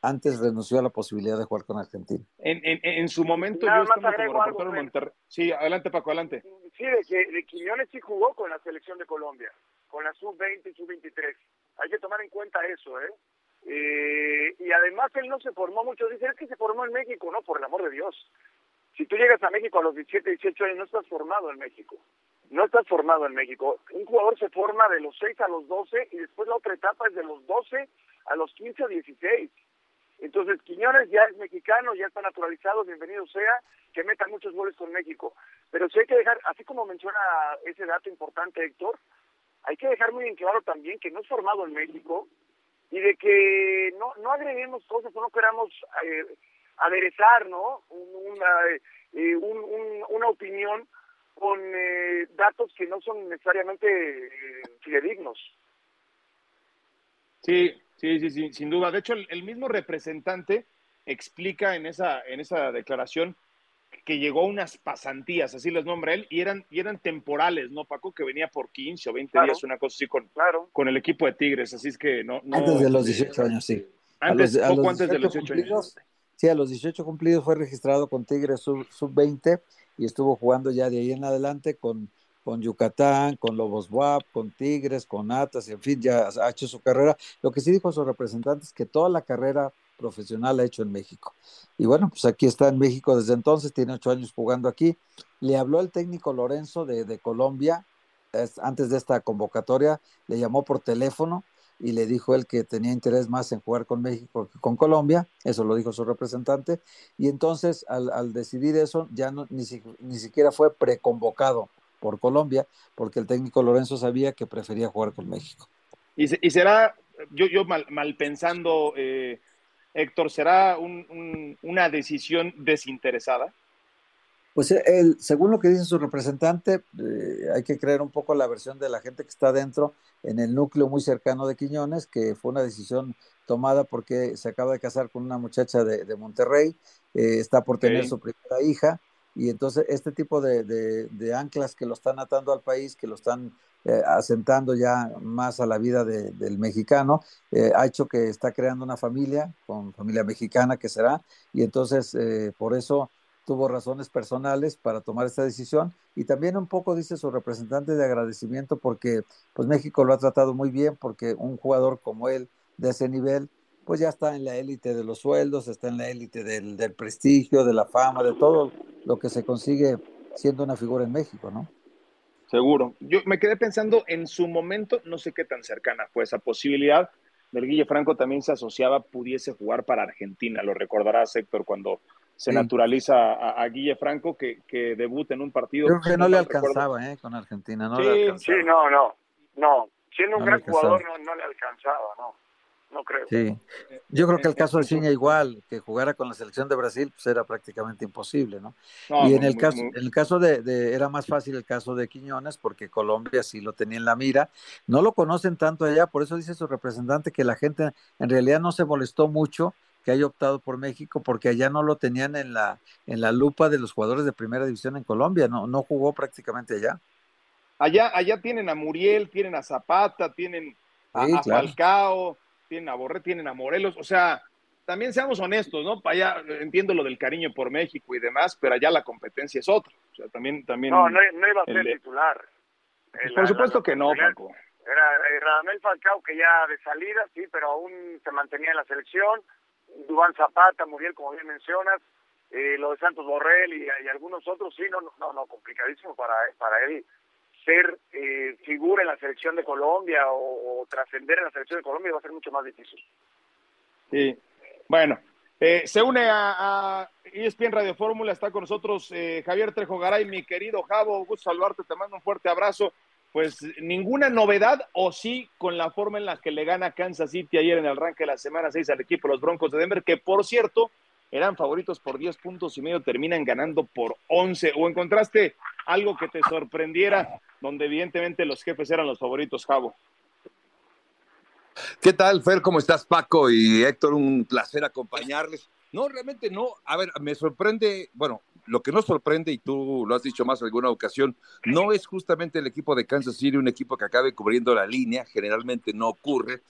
antes renunció a la posibilidad de jugar con Argentina. En, en, en su momento yo estaba como reportero en Monterrey. Sí, adelante Paco, adelante. Sí, de que de Quiñones sí jugó con la selección de Colombia, con la sub-20 y sub-23. Hay que tomar en cuenta eso, ¿eh? ¿eh? Y además él no se formó mucho, dice, es que se formó en México, no, por el amor de Dios. Si tú llegas a México a los 17, 18 años, no estás formado en México. no estás formado en México. Un jugador se forma de los 6 a los 12 y después la otra etapa es de los 12 a los 15 o 16. Entonces, Quiñones ya es mexicano, ya está naturalizado, bienvenido sea, que meta muchos goles con México. Pero sí hay que dejar, así como menciona ese dato importante Héctor, hay que dejar muy en claro también que no es formado en México y de que no, no agreguemos cosas o no queramos eh, aderezar ¿no? una, eh, una opinión con eh, datos que no son necesariamente eh, fidedignos. Sí, sí, sí, sí, sin duda. De hecho, el, mismo representante explica en esa, en esa declaración que llegó a unas pasantías, así les nombra él, y eran, y eran temporales, ¿no, Paco? Que venía por 15 o 20 días, una cosa así con, con el equipo de Tigres, así es que no... antes de los 18 años, sí. Antes, poco antes de los 18 años. Sí, a los 18 cumplidos fue registrado con Tigres sub-20 y estuvo jugando ya de ahí en adelante con, con Yucatán, con Lobos Buap, con Tigres, con Atas, en fin, ya ha hecho su carrera. Lo que sí dijo su representante es que toda la carrera profesional ha hecho en México. Y bueno, pues aquí está en México desde entonces, tiene ocho años jugando aquí. Le habló el técnico Lorenzo de, de Colombia, antes de esta convocatoria, le llamó por teléfono y le dijo él que tenía interés más en jugar con México que con Colombia, eso lo dijo su representante, y entonces al, decidir eso ya no, ni, ni siquiera fue preconvocado por Colombia, porque el técnico Lorenzo sabía que prefería jugar con México. Y, y será, yo, yo mal, mal pensando, eh, Héctor, ¿será una decisión desinteresada? Pues eh, el, según lo que dice su representante, eh, hay que creer un poco la versión de la gente que está dentro, en el núcleo muy cercano de Quiñones, que fue una decisión tomada porque se acaba de casar con una muchacha de, Monterrey, eh, está por tener su primera hija, y entonces este tipo de, anclas que lo están atando al país, que lo están asentando ya más a la vida del mexicano, ha hecho que está creando una familia, con familia mexicana que será, y entonces por eso tuvo razones personales para tomar esta decisión y también un poco dice su representante de agradecimiento porque pues México lo ha tratado muy bien porque un jugador como él de ese nivel pues ya está en la élite de los sueldos, está en la élite del, del, prestigio, de la fama, de todo lo que se consigue siendo una figura en México, ¿no? Seguro. Yo me quedé pensando en su momento, no sé qué tan cercana fue esa posibilidad, del Guille Franco también se asociaba, pudiese jugar para Argentina. Lo recordarás, Héctor, cuando se naturaliza a, Guille Franco que, que debuta en un partido. Creo que no, le alcanzaba eh, con Argentina. No sí, sí, no, no, no. Siendo un gran jugador no, no, le alcanzaba, no. No creo. Sí. Yo creo que el caso de Ciña igual, que jugara con la selección de Brasil, pues era prácticamente imposible, ¿no? y en el caso, en el caso de, de, era más fácil el caso de Quiñones, porque Colombia sí lo tenía en la mira. No lo conocen tanto allá, por eso dice su representante que la gente en realidad no se molestó mucho que haya optado por México porque allá no lo tenían en la en la lupa de los jugadores de primera división en Colombia, no no jugó prácticamente allá. Allá allá tienen a Muriel, tienen a Zapata, tienen a, Falcao, tienen a Borré, tienen a Morelos, o sea, también seamos honestos, ¿no? Allá entiendo lo del cariño por México y demás, pero allá la competencia es otra. O sea, también también No, no, iba a ser titular. por supuesto que no, Paco. Era Radamel Falcao que ya de salida, sí, pero aún se mantenía en la selección Dubán Zapata, Muriel, como bien mencionas, eh, lo de Santos Borrell y, algunos otros, sí, no, no, no, complicadísimo para, para él ser eh, figura en la selección de Colombia o, trascender en la selección de Colombia va a ser mucho más difícil. Sí, bueno, eh, se une a, a ESPN Radio Fórmula, está con nosotros eh, Javier Trejo Garay, mi querido Javo, gusto saludarte, te mando un fuerte abrazo pues ninguna novedad o sí con la forma en la que le gana Kansas City ayer en el arranque de la semana 6 al equipo los Broncos de Denver, que por cierto eran favoritos por 10 puntos y medio, terminan ganando por 11. ¿O encontraste algo que te sorprendiera donde evidentemente los jefes eran los favoritos, Javo? ¿Qué tal, Fer? ¿Cómo estás, Paco y Héctor? Un placer acompañarles. No, realmente no. A ver, me sorprende, bueno, lo que nos sorprende, y tú lo has dicho más alguna ocasión, no es justamente el equipo de Kansas City un equipo que acabe cubriendo la línea, generalmente no ocurre.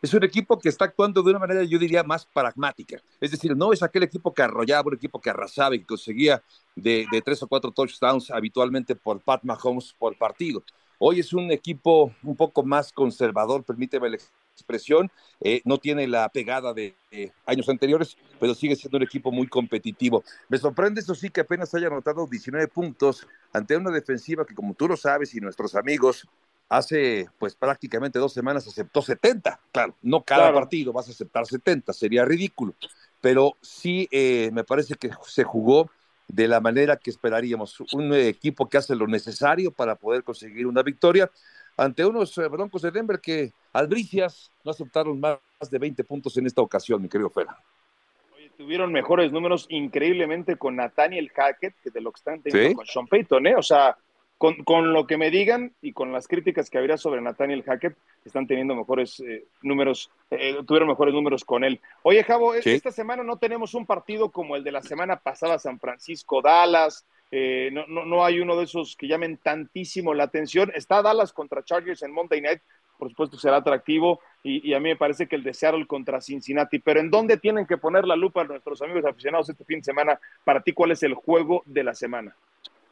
Es un equipo que está actuando de una manera, yo diría, más pragmática. Es decir, no es aquel equipo que arrollaba, un equipo que arrasaba y que conseguía de, tres o cuatro touchdowns habitualmente por Pat Mahomes por partido. Hoy es un equipo un poco más conservador, permíteme la expresión, eh, no tiene la pegada de, años anteriores, pero sigue siendo un equipo muy competitivo. Me sorprende eso sí que apenas haya anotado 19 puntos ante una defensiva que como tú lo sabes y nuestros amigos, hace pues prácticamente dos semanas aceptó 70. Claro, no cada partido vas a aceptar 70, sería ridículo, pero sí eh, me parece que se jugó de la manera que esperaríamos. Un equipo que hace lo necesario para poder conseguir una victoria ante unos eh, Broncos de Denver que albricias no aceptaron más de 20 puntos en esta ocasión, mi querido Fera. tuvieron mejores números increíblemente con Nathaniel Hackett que de lo que están teniendo con Sean Payton, ¿eh? O sea, con, lo que me digan y con las críticas que habría sobre Nathaniel Hackett, están teniendo mejores eh, números, eh, tuvieron mejores números con él. Oye, Javo, esta semana no tenemos un partido como el de la semana pasada, San Francisco, Dallas. Eh, no, no, no, hay uno de esos que llamen tantísimo la atención. Está Dallas contra Chargers en Monday Night, por supuesto será atractivo, y, a mí me parece que el de Seattle contra Cincinnati. Pero ¿en dónde tienen que poner la lupa nuestros amigos aficionados este fin de semana? Para ti, ¿cuál es el juego de la semana?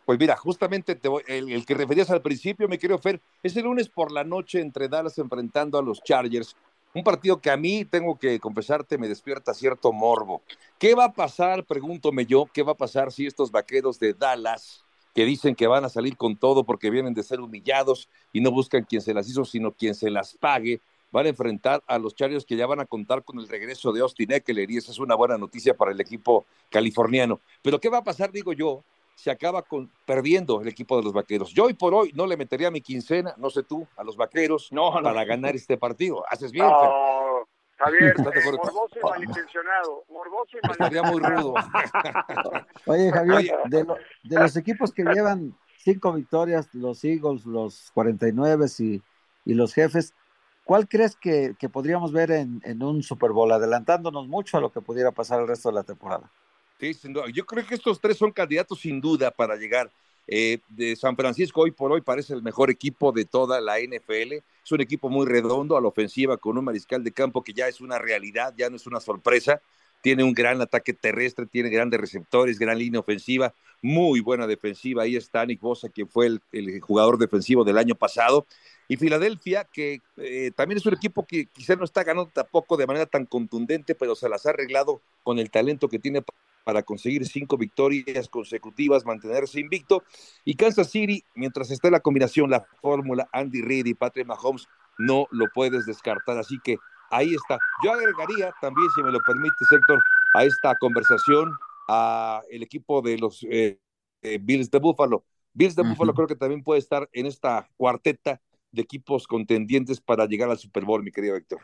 Pues mira, justamente el, que referías al principio, me quiero Fer, es el lunes por la noche entre Dallas enfrentando a los Chargers. Un partido que a mí, tengo que confesarte, me despierta cierto morbo. ¿Qué va a pasar, pregúntome yo, qué va a pasar si estos vaqueros de Dallas, que dicen que van a salir con todo porque vienen de ser humillados y no buscan quien se las hizo, sino quien se las pague, van a enfrentar a los Chargers que ya van a contar con el regreso de Austin Eckler y esa es una buena noticia para el equipo californiano. Pero ¿qué va a pasar, digo yo, se acaba con, perdiendo el equipo de los vaqueros. Yo hoy por hoy no le metería mi quincena, no sé tú, a los vaqueros para ganar este partido. Haces bien. No, Javier, eh, morboso y malintencionado. Morboso y Estaría muy rudo. Oye, Javier, de, los equipos que llevan cinco victorias, los Eagles, los 49 y, y los jefes, ¿cuál crees que, podríamos ver en, en un Super Bowl, adelantándonos mucho a lo que pudiera pasar el resto de la temporada? Sí, Yo creo que estos tres son candidatos sin duda para llegar. Eh, de San Francisco hoy por hoy parece el mejor equipo de toda la NFL. Es un equipo muy redondo a la ofensiva con un mariscal de campo que ya es una realidad, ya no es una sorpresa. Tiene un gran ataque terrestre, tiene grandes receptores, gran línea ofensiva, muy buena defensiva. Ahí está Nick Bosa, que fue el, jugador defensivo del año pasado. Y Filadelfia, que eh, también es un equipo que quizá no está ganando tampoco de manera tan contundente, pero se las ha arreglado con el talento que tiene para conseguir cinco victorias consecutivas, mantenerse invicto. Y Kansas City, mientras esté la combinación, la fórmula Andy Reid y Patrick Mahomes, no lo puedes descartar. Así que ahí está. Yo agregaría también, si me lo permite, Héctor, a esta conversación a el equipo de los eh, eh, Bills de Buffalo. Bills de Buffalo creo que también puede estar en esta cuarteta de equipos contendientes para llegar al Super Bowl, mi querido Héctor.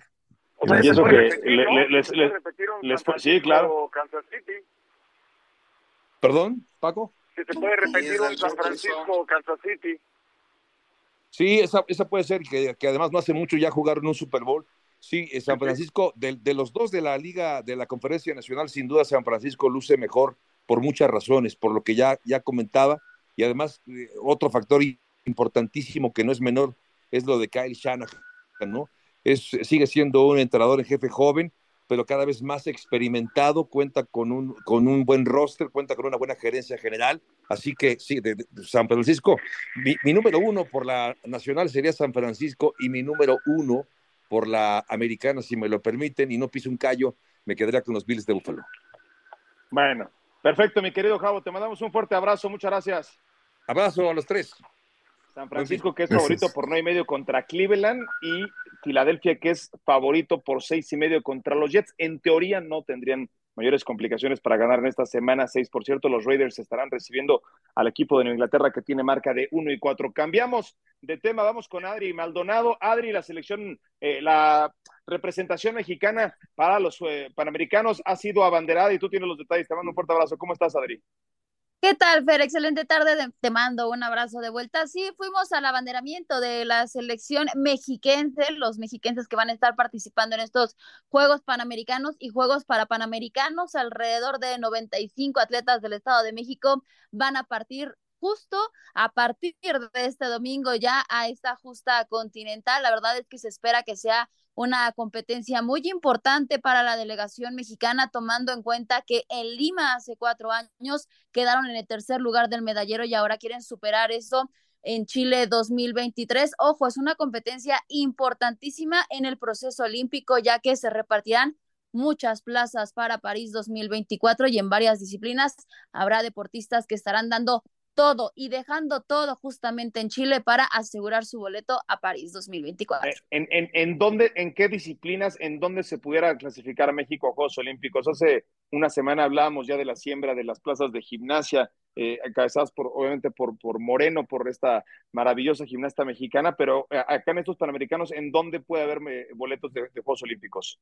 y eso que les, sí, claro. Kansas City. ¿Perdón, Paco? Si se puede repetir un San Francisco Kansas City. Sí, esa, esa puede ser, que, que, además no hace mucho ya jugaron un Super Bowl. Sí, eh, San Francisco, de, de, los dos de la Liga, de la Conferencia Nacional, sin duda San Francisco luce mejor por muchas razones, por lo que ya, ya comentaba, y además eh, otro factor importantísimo que no es menor es lo de Kyle Shanahan, ¿no? Es, sigue siendo un entrenador en jefe joven, pero cada vez más experimentado, cuenta con un, con un buen roster, cuenta con una buena gerencia general. Así que sí, de, San Francisco, mi, número uno por la nacional sería San Francisco y mi número uno por la americana, si me lo permiten, y no piso un callo, me quedaría con los Bills de Buffalo. Bueno, perfecto, mi querido Javo, te mandamos un fuerte abrazo, muchas gracias. Abrazo a los tres. San Francisco, que es favorito por no y medio contra Cleveland, y Filadelfia, que es favorito por seis y medio contra los Jets. En teoría no tendrían mayores complicaciones para ganar en esta semana seis. Por cierto, los Raiders estarán recibiendo al equipo de Nueva Inglaterra que tiene marca de uno y cuatro. Cambiamos de tema, vamos con Adri Maldonado. Adri, la selección, eh, la representación mexicana para los eh, panamericanos ha sido abanderada y tú tienes los detalles. Te mando un fuerte abrazo. ¿Cómo estás, Adri? ¿Qué tal, Fer? Excelente tarde. Te mando un abrazo de vuelta. Sí, fuimos al abanderamiento de la selección mexiquense, los mexiquenses que van a estar participando en estos Juegos Panamericanos y Juegos para Panamericanos. Alrededor de 95 atletas del Estado de México van a partir justo a partir de este domingo ya a esta justa continental. La verdad es que se espera que sea una competencia muy importante para la delegación mexicana, tomando en cuenta que en Lima hace cuatro años quedaron en el tercer lugar del medallero y ahora quieren superar eso en Chile 2023. Ojo, es una competencia importantísima en el proceso olímpico, ya que se repartirán muchas plazas para París 2024 y en varias disciplinas habrá deportistas que estarán dando todo y dejando todo justamente en Chile para asegurar su boleto a París 2024. Eh, ¿En, en, en dónde, en qué disciplinas, en dónde se pudiera clasificar México a Juegos Olímpicos? Hace una semana hablábamos ya de la siembra de las plazas de gimnasia, eh, encabezadas por, obviamente por, por Moreno, por esta maravillosa gimnasta mexicana, pero eh, acá en estos Panamericanos, ¿en dónde puede haber boletos de Juegos Olímpicos?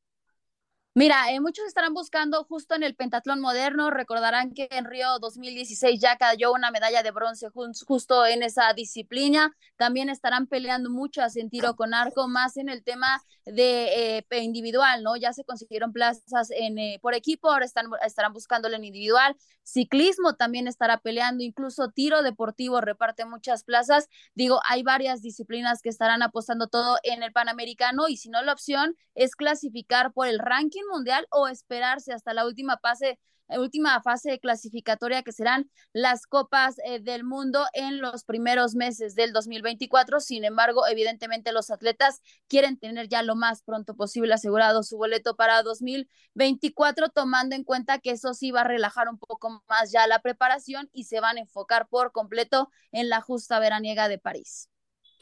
Mira, eh, muchos estarán buscando justo en el pentatlón moderno. Recordarán que en Río 2016 ya cayó una medalla de bronce justo en esa disciplina. También estarán peleando muchas en tiro con arco, más en el tema de eh, individual, ¿no? Ya se consiguieron plazas en, eh, por equipo, ahora están, estarán buscándolo en individual. Ciclismo también estará peleando, incluso tiro deportivo reparte muchas plazas. Digo, hay varias disciplinas que estarán apostando todo en el Panamericano y si no, la opción es clasificar por el ranking mundial o esperarse hasta la última fase última fase clasificatoria que serán las copas eh, del mundo en los primeros meses del 2024. Sin embargo, evidentemente los atletas quieren tener ya lo más pronto posible asegurado su boleto para 2024, tomando en cuenta que eso sí va a relajar un poco más ya la preparación y se van a enfocar por completo en la justa veraniega de París.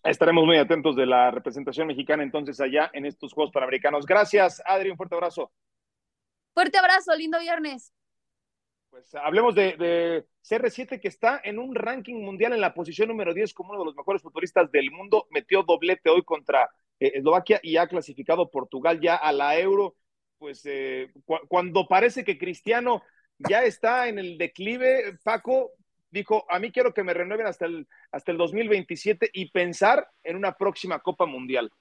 Estaremos muy atentos de la representación mexicana entonces allá en estos Juegos Panamericanos. Gracias, Adri, un fuerte abrazo. Fuerte abrazo, lindo viernes. Pues hablemos de, CR7 que está en un ranking mundial en la posición número 10 como uno de los mejores futbolistas del mundo. Metió doblete hoy contra eh, Eslovaquia y ha clasificado Portugal ya a la Euro. Pues eh, cuando parece que Cristiano ya está en el declive, Paco, dijo, a mí quiero que me renueven hasta el, hasta el 2027 y pensar en una próxima Copa Mundial.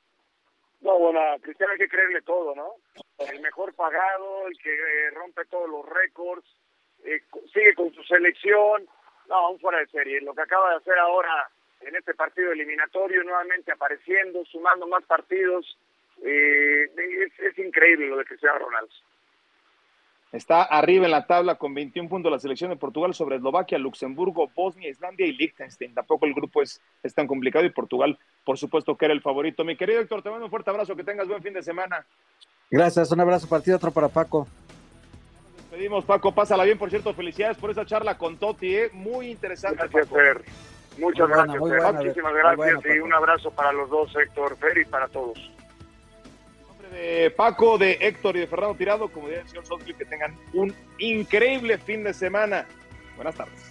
No, bueno, Cristiano hay que creerle todo, ¿no? El mejor pagado, el que eh, rompe todos los récords, eh, sigue con su selección, no, aún fuera de serie. Lo que acaba de hacer ahora en este partido eliminatorio, nuevamente apareciendo, sumando más partidos, eh, es, es increíble lo de Cristiano Ronaldo. Está arriba en la tabla con 21 puntos la selección de Portugal sobre Eslovaquia, Luxemburgo, Bosnia, Islandia y Liechtenstein. Tampoco el grupo es, es tan complicado y Portugal, por supuesto, que era el favorito. Mi querido Héctor, te mando un fuerte abrazo, que tengas buen fin de semana. Gracias, un abrazo partido, otro para Paco. Nos despedimos, Paco, pásala bien, por cierto, felicidades por esa charla con Toti, ¿eh? muy interesante. Gracias, Fer. Muchas gracias, Muchísimas gracias y un abrazo para los dos, Héctor, Fer, y para todos de Paco, de Héctor y de Fernando Tirado, como diría el señor Sotli, que tengan un increíble fin de semana. Buenas tardes.